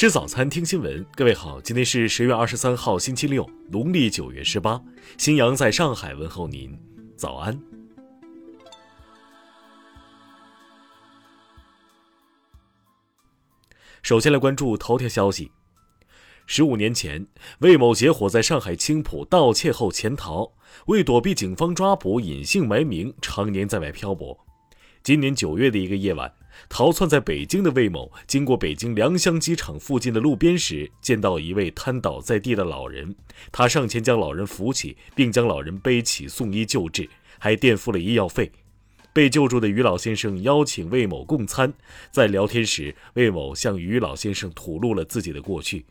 吃早餐，听新闻。各位好，今天是十月二十三号，星期六，农历九月十八。新阳在上海问候您，早安。首先来关注头条消息。十五年前，魏某结伙在上海青浦盗窃后潜逃，为躲避警方抓捕，隐姓埋名，常年在外漂泊。今年九月的一个夜晚，逃窜在北京的魏某经过北京良乡机场附近的路边时，见到一位瘫倒在地的老人，他上前将老人扶起，并将老人背起送医救治，还垫付了医药费。被救助的于老先生邀请魏某共餐，在聊天时，魏某向于老先生吐露了自己的过去。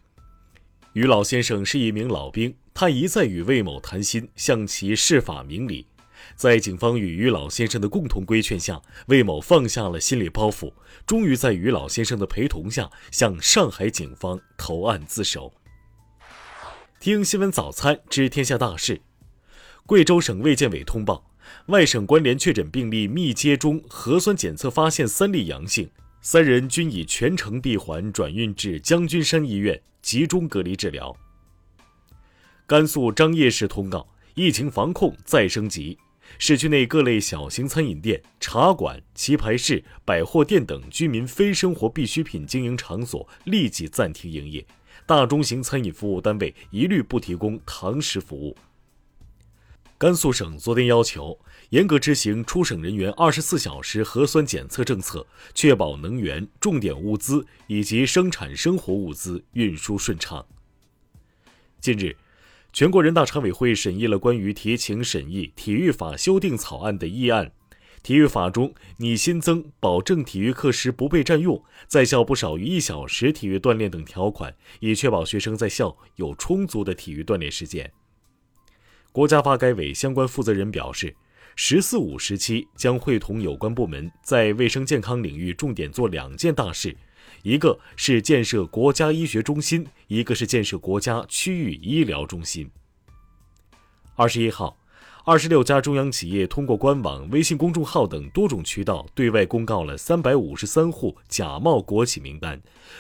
于老先生是一名老兵，他一再与魏某谈心，向其释法明理。在警方与于老先生的共同规劝下，魏某放下了心理包袱，终于在于老先生的陪同下向上海警方投案自首。听新闻早餐知天下大事，贵州省卫健委通报。外省关联确诊病例密接中核酸检测发现三例阳性，三人均已全程闭环转运至将军山医院集中隔离治疗。甘肃张掖市通告：疫情防控再升级，市区内各类小型餐饮店、茶馆、棋牌室、百货店等居民非生活必需品经营场所立即暂停营业，大中型餐饮服务单位一律不提供堂食服务。甘肃省昨天要求严格执行出省人员二十四小时核酸检测政策，确保能源、重点物资以及生产生活物资运输顺畅。近日，全国人大常委会审议了关于提请审议体育法修订草案的议案。体育法中拟新增保证体育课时不被占用、在校不少于一小时体育锻炼等条款，以确保学生在校有充足的体育锻炼时间。国家发改委相关负责人表示，“十四五”时期将会同有关部门在卫生健康领域重点做两件大事，一个是建设国家医学中心，一个是建设国家区域医疗中心。二十一号。二十六家中央企业通过官网、微信公众号等多种渠道对外公告了三百五十三户假冒国企名单，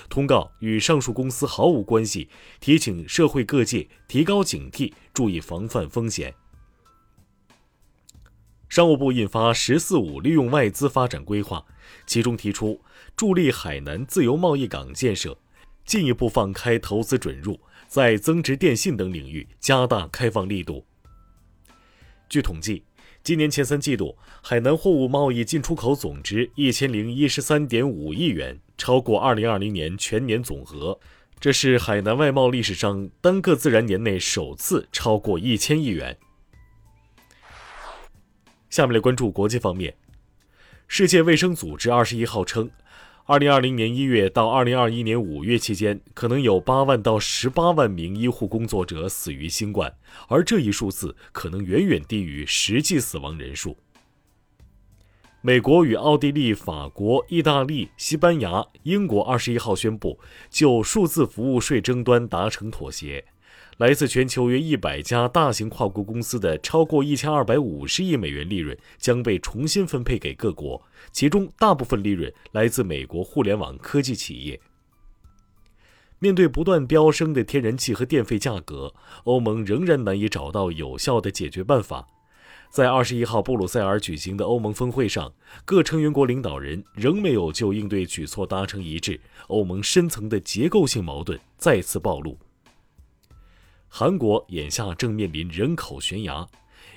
通告与上述公司毫无关系，提醒社会各界提高警惕，注意防范风险。商务部印发“十四五”利用外资发展规划，其中提出助力海南自由贸易港建设，进一步放开投资准入，在增值电信等领域加大开放力度。据统计，今年前三季度，海南货物贸易进出口总值一千零一十三点五亿元，超过二零二零年全年总额。这是海南外贸历史上单个自然年内首次超过一千亿元。下面来关注国际方面，世界卫生组织二十一号称。二零二零年一月到二零二一年五月期间，可能有八万到十八万名医护工作者死于新冠，而这一数字可能远远低于实际死亡人数。美国与奥地利、法国、意大利、西班牙、英国二十一号宣布就数字服务税争端达成妥协。来自全球约一百家大型跨国公司的超过一千二百五十亿美元利润将被重新分配给各国，其中大部分利润来自美国互联网科技企业。面对不断飙升的天然气和电费价格，欧盟仍然难以找到有效的解决办法。在二十一号布鲁塞尔举行的欧盟峰会上，各成员国领导人仍没有就应对举措达成一致，欧盟深层的结构性矛盾再次暴露。韩国眼下正面临人口悬崖，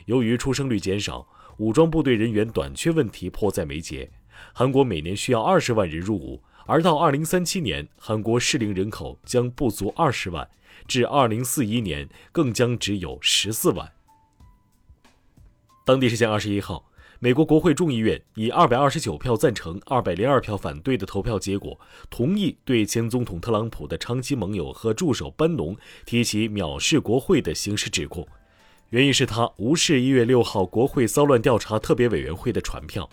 由于出生率减少，武装部队人员短缺问题迫在眉睫。韩国每年需要二十万人入伍，而到二零三七年，韩国适龄人口将不足二十万，至二零四一年更将只有十四万。当地时间二十一号。美国国会众议院以二百二十九票赞成、二百零二票反对的投票结果，同意对前总统特朗普的长期盟友和助手班农提起藐视国会的刑事指控，原因是他无视一月六号国会骚乱调查特别委员会的传票。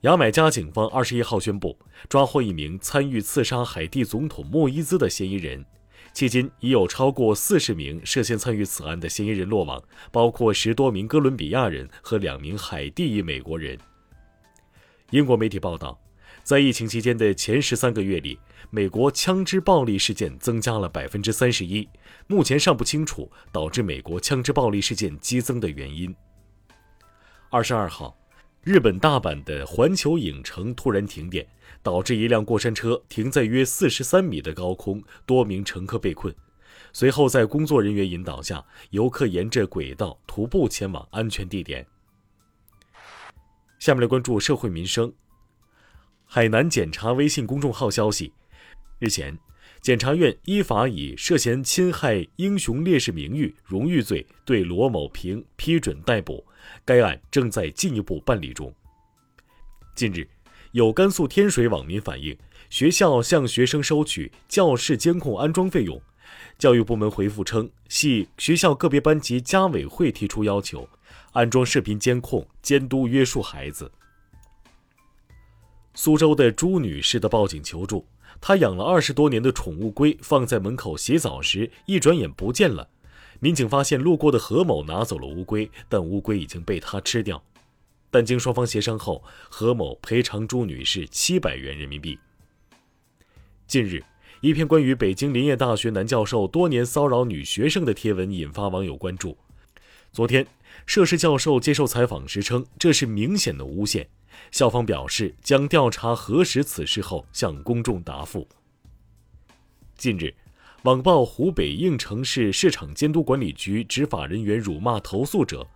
牙买加警方二十一号宣布抓获一名参与刺杀海地总统莫伊兹的嫌疑人。迄今已有超过四十名涉嫌参与此案的嫌疑人落网，包括十多名哥伦比亚人和两名海地裔美国人。英国媒体报道，在疫情期间的前十三个月里，美国枪支暴力事件增加了百分之三十一，目前尚不清楚导致美国枪支暴力事件激增的原因。二十二号，日本大阪的环球影城突然停电，导致一辆过山车停在约四十三米的高空，多名乘客被困。随后，在工作人员引导下，游客沿着轨道徒步前往安全地点。下面来关注社会民生。海南检察微信公众号消息，日前，检察院依法以涉嫌侵害英雄烈士名誉、荣誉罪对罗某平批准逮捕，该案正在进一步办理中。近日，有甘肃天水网民反映，学校向学生收取教室监控安装费用，教育部门回复称，系学校个别班级家委会提出要求，安装视频监控，监督约束孩子。苏州的朱女士的报警求助，他养了二十多年的宠物龟放在门口洗澡时，一转眼不见了。民警发现路过的何某拿走了乌龟，但乌龟已经被他吃掉。但经双方协商后，何某赔偿朱女士七百元人民币。近日，一篇关于北京林业大学男教授多年骚扰女学生的贴文引发网友关注。昨天，涉事教授接受采访时称，这是明显的诬陷。校方表示将调查核实此事后向公众答复。近日，网曝湖北应城市市场监督管理局执法人员辱骂投诉者，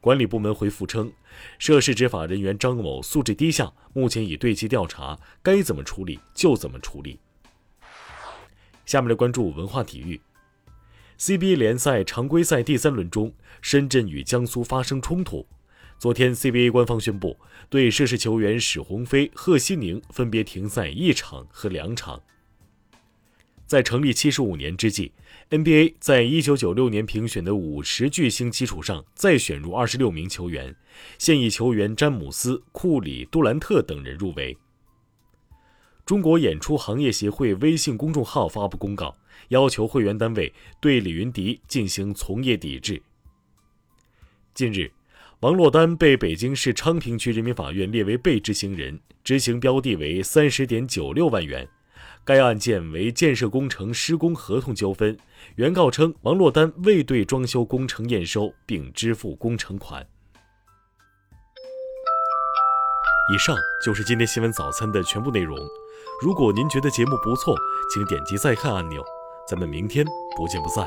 管理部门回复称，涉事执法人员张某素质低下，目前已对其调查，该怎么处理就怎么处理。下面来关注文化体育。CBA 联赛常规赛第三轮中，深圳与江苏发生冲突。昨天，CBA 官方宣布对涉事球员史鸿飞、贺西宁分别停赛一场和两场。在成立七十五年之际，NBA 在一九九六年评选的五十巨星基础上再选入二十六名球员，现役球员詹姆斯、库里、杜兰特等人入围。中国演出行业协会微信公众号发布公告，要求会员单位对李云迪进行从业抵制。近日。王珞丹被北京市昌平区人民法院列为被执行人，执行标的为三十点九六万元。该案件为建设工程施工合同纠纷，原告称王珞丹未对装修工程验收并支付工程款。以上就是今天新闻早餐的全部内容。如果您觉得节目不错，请点击再看按钮。咱们明天不见不散。